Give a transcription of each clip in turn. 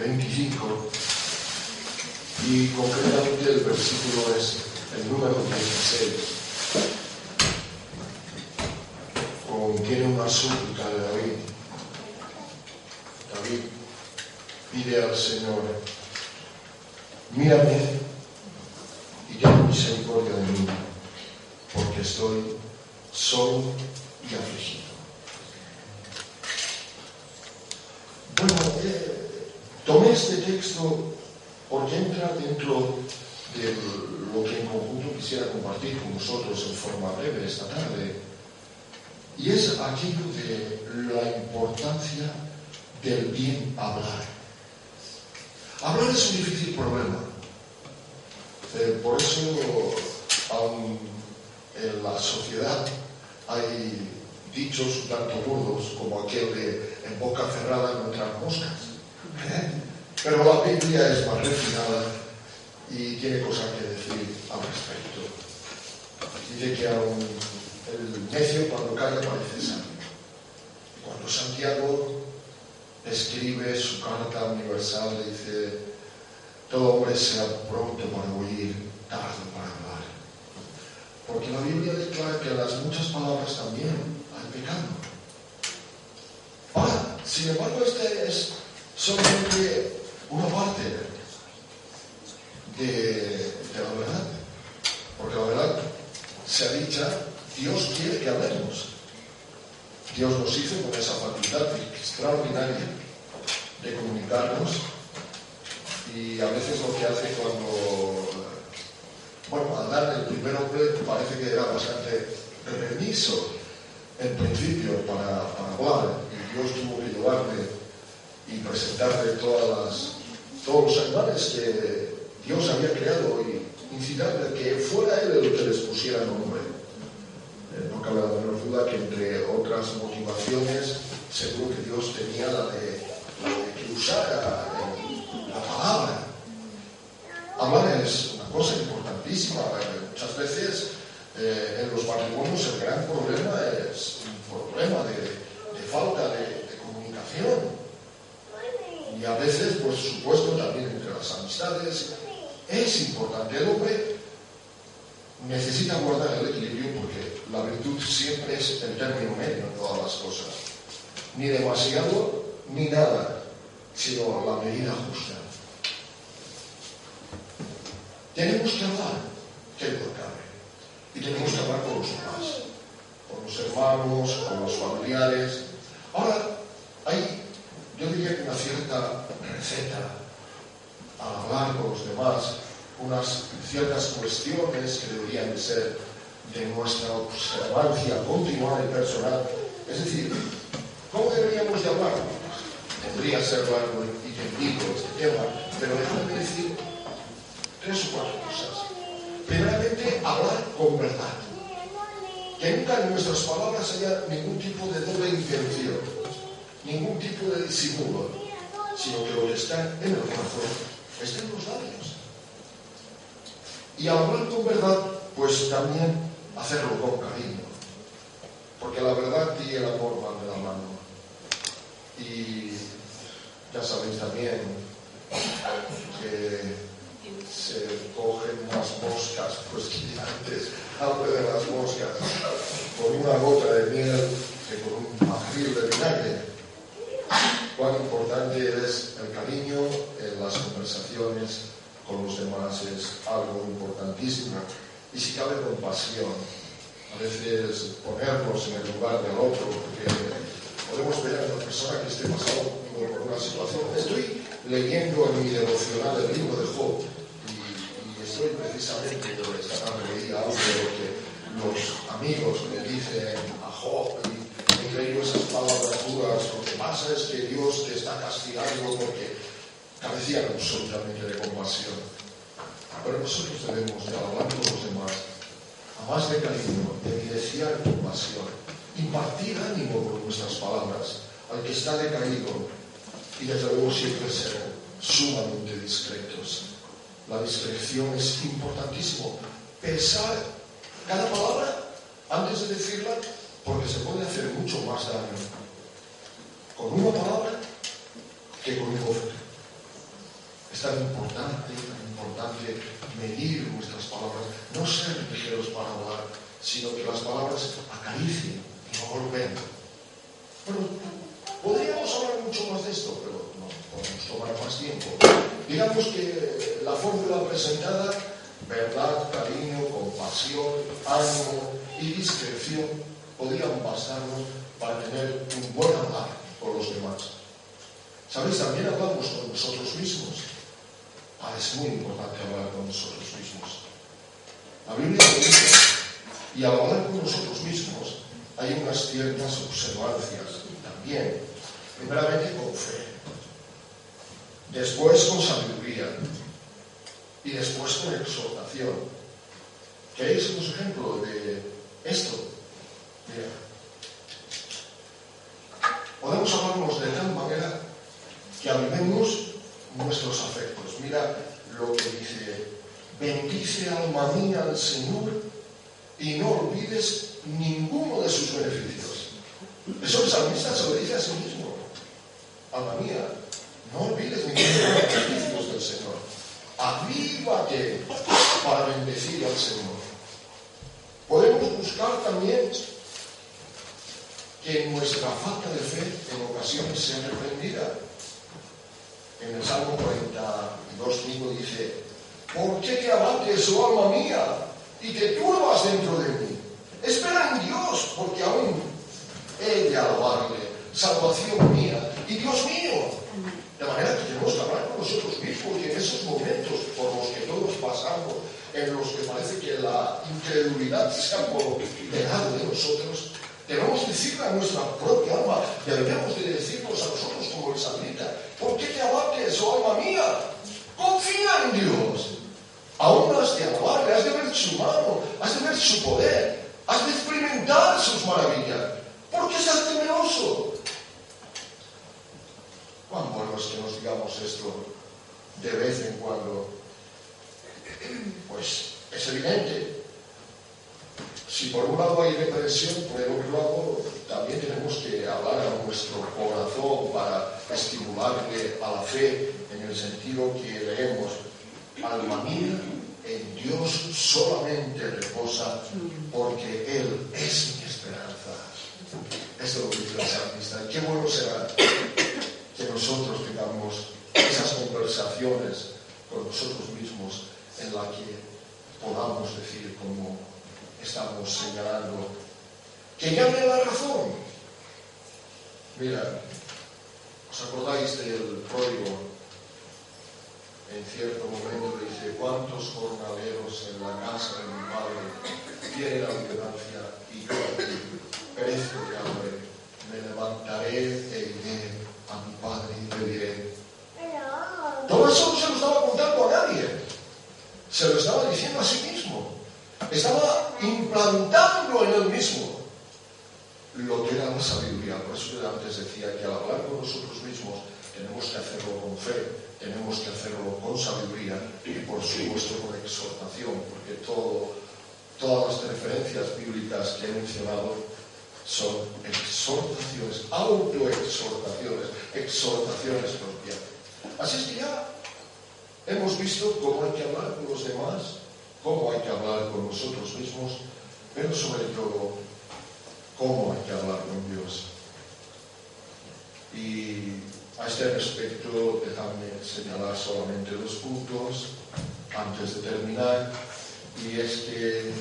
25 y concretamente el versículo es el número 16. Contiene una súplica de David. David pide al Señor, mírame y ten misericordia de mí, porque estoy solo y afligido. Bueno, eh, tomé este texto entra dentro de lo que en conjunto quisiera compartir con vosotros en forma breve esta tarde. Y es aquello de la importancia del bien hablar. Hablar es un difícil problema. Eh, por eso aun en la sociedad hay dichos tanto burdos como aquel de en boca cerrada no entran moscas. Pero la Biblia es más refinada y tiene cosas que decir al respecto. Dice que aún el necio cuando calla parece sabio. Cuando Santiago escribe su carta universal, dice, todo hombre sea pronto para oír, tarde para hablar. Porque la Biblia declara que las muchas palabras también hay pecado. Ahora, sin embargo, este es solamente una parte de, la verdad. Porque la verdad, sea dicha, Dios quiere que hablemos. Dios nos hizo con esa facultad extraordinaria de comunicarnos y a veces lo que hace cuando, bueno, al dar el primer hombre parece que era bastante remiso en principio para, para hablar y Dios tuvo que llevarle y presentarle todas las, todos los animales que Dios había creado y incitarle que fuera él el que les pusiera nombre. Eh, no cabe la menor duda que entre otras motivaciones, seguro que Dios tenía la de, que usara la palabra. Hablar es una cosa importantísima. Muchas veces eh, en los matrimonios el gran problema es un problema de, falta de comunicación. Y a veces, por supuesto, también entre las amistades, es importante. El hombre necesita guardar el equilibrio porque la virtud siempre es el término medio en todas las cosas. Ni demasiado ni nada, sino la medida justa. Tenemos que hablar, que cabe. Y tenemos que hablar con los demás, con los hermanos, con los familiares. Ahora, hay, yo diría que una cierta receta al hablar con los demás, unas ciertas cuestiones que deberían de ser de nuestra observancia continuada y personal. Es decir, ¿cómo deberíamos de hablar? Tendría ser largo y tendido este tema, pero déjame decir tres o cuatro cosas. Primeramente, hablar con verdad. Que nunca en nuestras palabras haya ningún tipo de doble intención, ningún tipo de disimulo, sino que lo que está en el corazón está en los labios. Y hablar con verdad, pues también hacerlo con cariño. Porque la verdad y el amor van de la mano. Y ya sabéis también que se cogen más moscas, pues que antes hable de las moscas, con una gota de miel que con un barril de vinagre. Cuán importante es el cariño en las conversaciones con los demás es algo importantísimo. Y si cabe compasión, a veces ponernos en el lugar del otro, porque podemos ver a una persona que esté pasando por una situación. Estoy leyendo en mi devocional el libro de Job y, estoy precisamente esta leí algo de lo que los amigos le dicen a Job esas palabras duras. Lo que pasa es que Dios te está castigando porque carecían absolutamente de compasión. Pero nosotros debemos de hablar con los demás a más de cariño, de evidenciar compasión, impartir ánimo con nuestras palabras al que está decaído y desde luego siempre ser sumamente discretos. La discreción es importantísimo. Pensar cada palabra antes de decirla porque se puede hacer mucho más daño con una palabra que con un otra. Es tan importante, tan importante medir nuestras palabras, no ser ligeros para hablar, sino que las palabras acaricien y no golpeen. Bueno, podríamos hablar mucho más de esto, pero no podemos tomar más tiempo. Digamos que la fórmula presentada, verdad, cariño, compasión, ánimo y discreción, podrían basarnos para tener un buen hablar con los demás. ¿Sabéis? También hablamos con nosotros mismos. Ah, es muy importante hablar con nosotros mismos. La Biblia y al hablar con nosotros mismos hay unas ciertas observancias también. Primeramente con fe, después con sabiduría y después con exhortación. ¿Queréis un ejemplo de esto? Podemos hablarnos de tal manera que avivemos nuestros afectos. Mira lo que dice, bendice alma mía al Señor y no olvides ninguno de sus beneficios. Eso el salmista se lo dice a sí mismo. Alma mía, no olvides ninguno de los beneficios del Señor. Avívate para bendecir al Señor. Podemos buscar también que nuestra falta de fe en ocasiones sea reprendida en el Salmo 42, dice, ¿por qué te abates, oh alma mía, y te turbas dentro de mí? Espera en Dios, porque aún he de alabarle, salvación mía y Dios mío. De manera que tenemos que hablar con nosotros mismos y en esos momentos por los que todos pasamos, en los que parece que la incredulidad se ha apoderado de nosotros, Debemos decirle a nuestra propia alma, debemos de decirnos a nosotros como el salmita, ¿por qué te abates, oh alma mía? Confía en Dios. Aún has de alabarle, has de ver su mano, has de ver su poder, has de experimentar sus maravillas. ¿Por qué seas temeroso? ¿Cuán bueno es que nos digamos esto de vez en cuando? Pues es evidente si por un lado hay represión, por el otro lado también tenemos que hablar a nuestro corazón para estimularle a la fe en el sentido que leemos, alma mía, en Dios solamente reposa porque Él es mi esperanza. Esto lo dice la salmista. Qué bueno será que nosotros tengamos esas conversaciones con nosotros mismos en la que podamos decir como estamos señalando que llame la razón. Mira, ¿os acordáis del pródigo? En cierto momento dice, ¿cuántos jornaleros en la casa de mi padre tienen abundancia y yo perezco de hambre? Me levantaré e iré a mi padre y le diré. Todo eso no se lo estaba contando a nadie. Se lo estaba diciendo a sí mismo. Estaba implantando en él mismo lo que la sabiduría. Por eso yo antes decía que al hablar con nosotros mismos tenemos que hacerlo con fe, tenemos que hacerlo con sabiduría y por supuesto con exhortación, porque todo, todas las referencias bíblicas que he mencionado son exhortaciones, autoexhortaciones, exhortaciones propias. Así es que ya hemos visto cómo hay que hablar con los demás, cómo hay que hablar con nosotros mismos, pero sobre todo cómo hay que hablar con Dios. Y a este respecto, dejadme señalar solamente dos puntos antes de terminar, y es que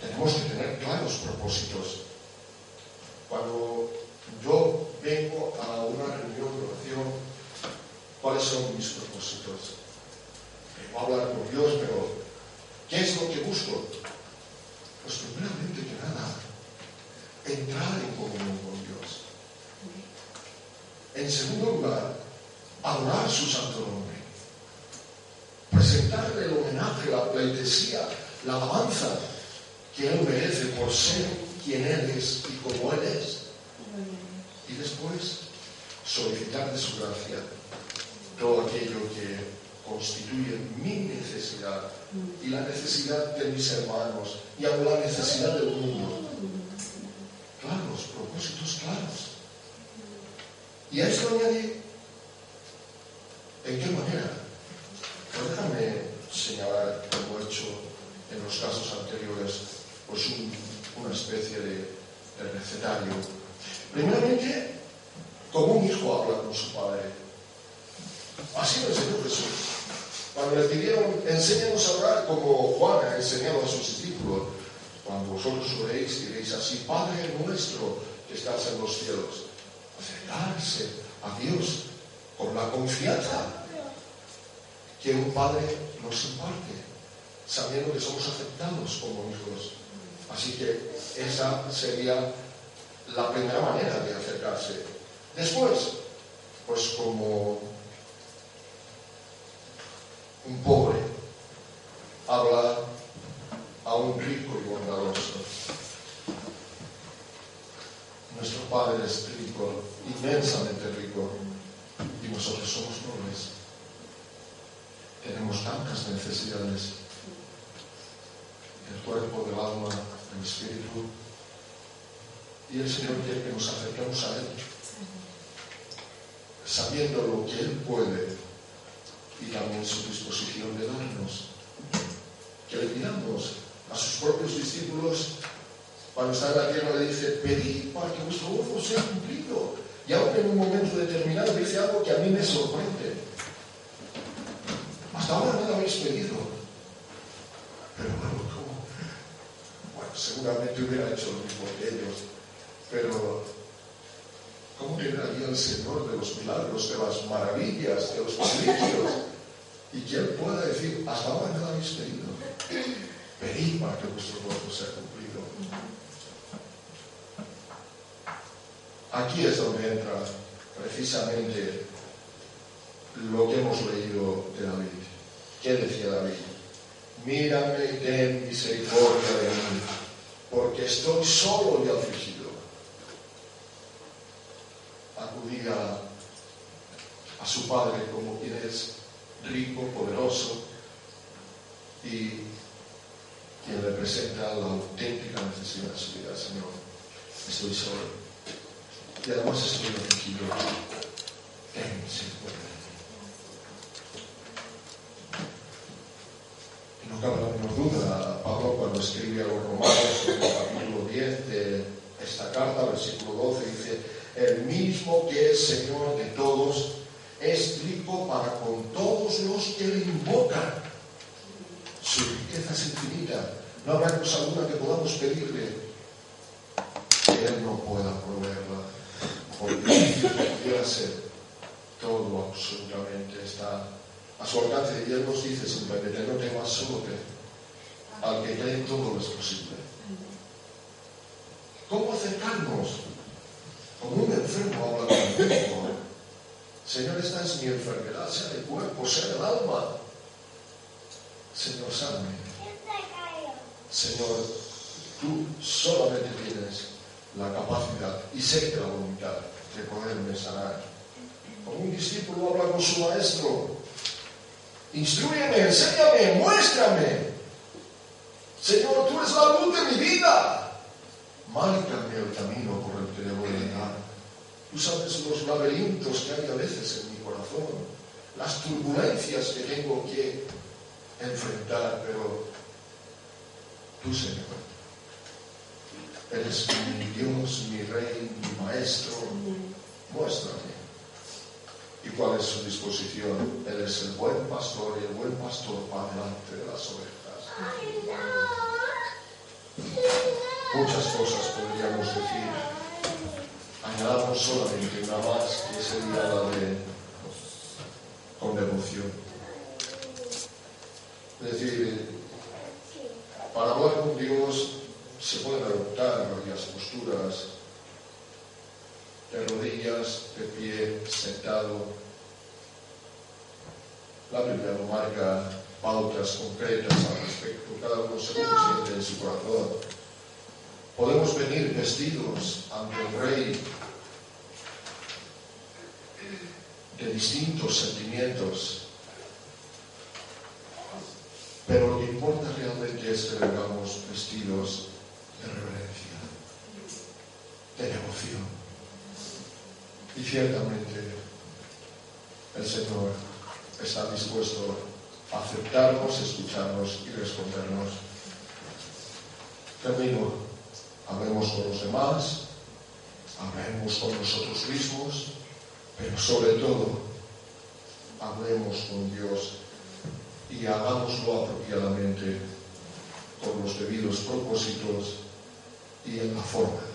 tenemos que tener claros propósitos. Cuando yo vengo a una reunión de oración, ¿cuáles son mis propósitos? Vengo a hablar con Dios, pero ¿Qué es lo que busco? Pues primeramente que nada, entrar en comunión con Dios. En segundo lugar, adorar su santo nombre, presentarle el homenaje, la pleitesía, la alabanza que Él merece por ser quien Él es y como Él es. Y después solicitar de su gracia todo aquello que constituye mi necesidad y la necesidad de mis hermanos y aún la necesidad del mundo. Claros, propósitos claros. Y a esto añadí, ¿en qué manera? Pues déjame señalar, como he hecho en los casos anteriores, pues una especie de, de recetario. Primeramente, como un hijo habla con su padre. Así lo enseñó Jesús. Cuando le pidieron, enséñanos a orar como Juan ha enseñado a sus vosotros oréis, diréis así, Padre nuestro que estás en los cielos. Acercarse a Dios con la confianza que un Padre nos imparte, sabiendo que somos aceptados como hijos. Así que esa sería la primera manera de acercarse. Después, pues como un pobre habla a un rico y bondadoso. Nuestro Padre es rico, inmensamente rico, y nosotros somos pobres. Tenemos tantas necesidades. El cuerpo, del alma, el espíritu. Y el Señor quiere que nos acerquemos a Él, sabiendo lo que Él puede y también su disposición de darnos. Que le pidamos a sus propios discípulos, cuando está en la tierra, le dice, pedid para que vuestro gozo sea cumplido. Y aún en un momento determinado dice algo que a mí me sorprende. Hasta ahora no lo habéis pedido. Pero bueno, ¿cómo? Bueno, seguramente hubiera hecho lo mismo que ellos. Pero, ¿cómo quedaría el Señor de los milagros, de las maravillas, de los prodigios? y que Él pueda decir, hasta ahora no habéis pedido. Pedid para que vuestro gozo sea cumplido. Aquí es donde entra precisamente lo que hemos leído de David. ¿Qué decía David? Mírame y ten misericordia de mí, porque estoy solo y afligido. Acudía a su padre como quien es rico, poderoso y quien representa la auténtica necesidad de su vida, Señor. Estoy solo y además estoy afligido. Ten misericordia. Y no cabe la menor duda, Pablo cuando escribe a los romanos en el capítulo 10 de esta carta, versículo 12, dice, el mismo que es Señor de todos, es rico para con todos los que le invocan. Su riqueza es infinita. No habrá cosa alguna que podamos pedirle que Él no pueda proveerla. Ser todo absolutamente está a su alcance. Y Él nos dice simplemente, no temas solo que al que cree todo es posible. ¿Cómo acercarnos? Como un enfermo habla con el médico. Señor, esta es mi enfermedad, sea de cuerpo, sea del alma. Señor, sáname. Señor, tú solamente tienes la capacidad y sé que la voluntad de poderme sanar. Como un discípulo habla con su maestro. Instruyeme, enséñame, muéstrame. Señor, tú eres la luz de mi vida. Márcame el camino por el que debo andar. Tú sabes los laberintos que hay a veces en mi corazón, las turbulencias que tengo que enfrentar, pero tú, Señor, eres mi Dios, mi Rey, mi Maestro. Muéstrame. ¿Y cuál es su disposición? Él es el buen pastor y el buen pastor va delante de las ovejas. Muchas cosas podríamos decir añadamos solamente una más, que sería la de con devoción. Es decir, para hablar con Dios se pueden adoptar varias posturas, de pie, sentado, La Biblia no marca pautas concretas al respecto, cada uno se siente en su corazón. Podemos venir vestidos ante el Rey de distintos sentimientos, pero lo que importa realmente es que vengamos vestidos de reverencia, de devoción. Y ciertamente el Señor está dispuesto a aceptarnos, escucharnos y respondernos. Termino. Hablemos con los demás, hablemos con nosotros mismos, pero sobre todo, hablemos con Dios y hagámoslo apropiadamente con los debidos propósitos y en la forma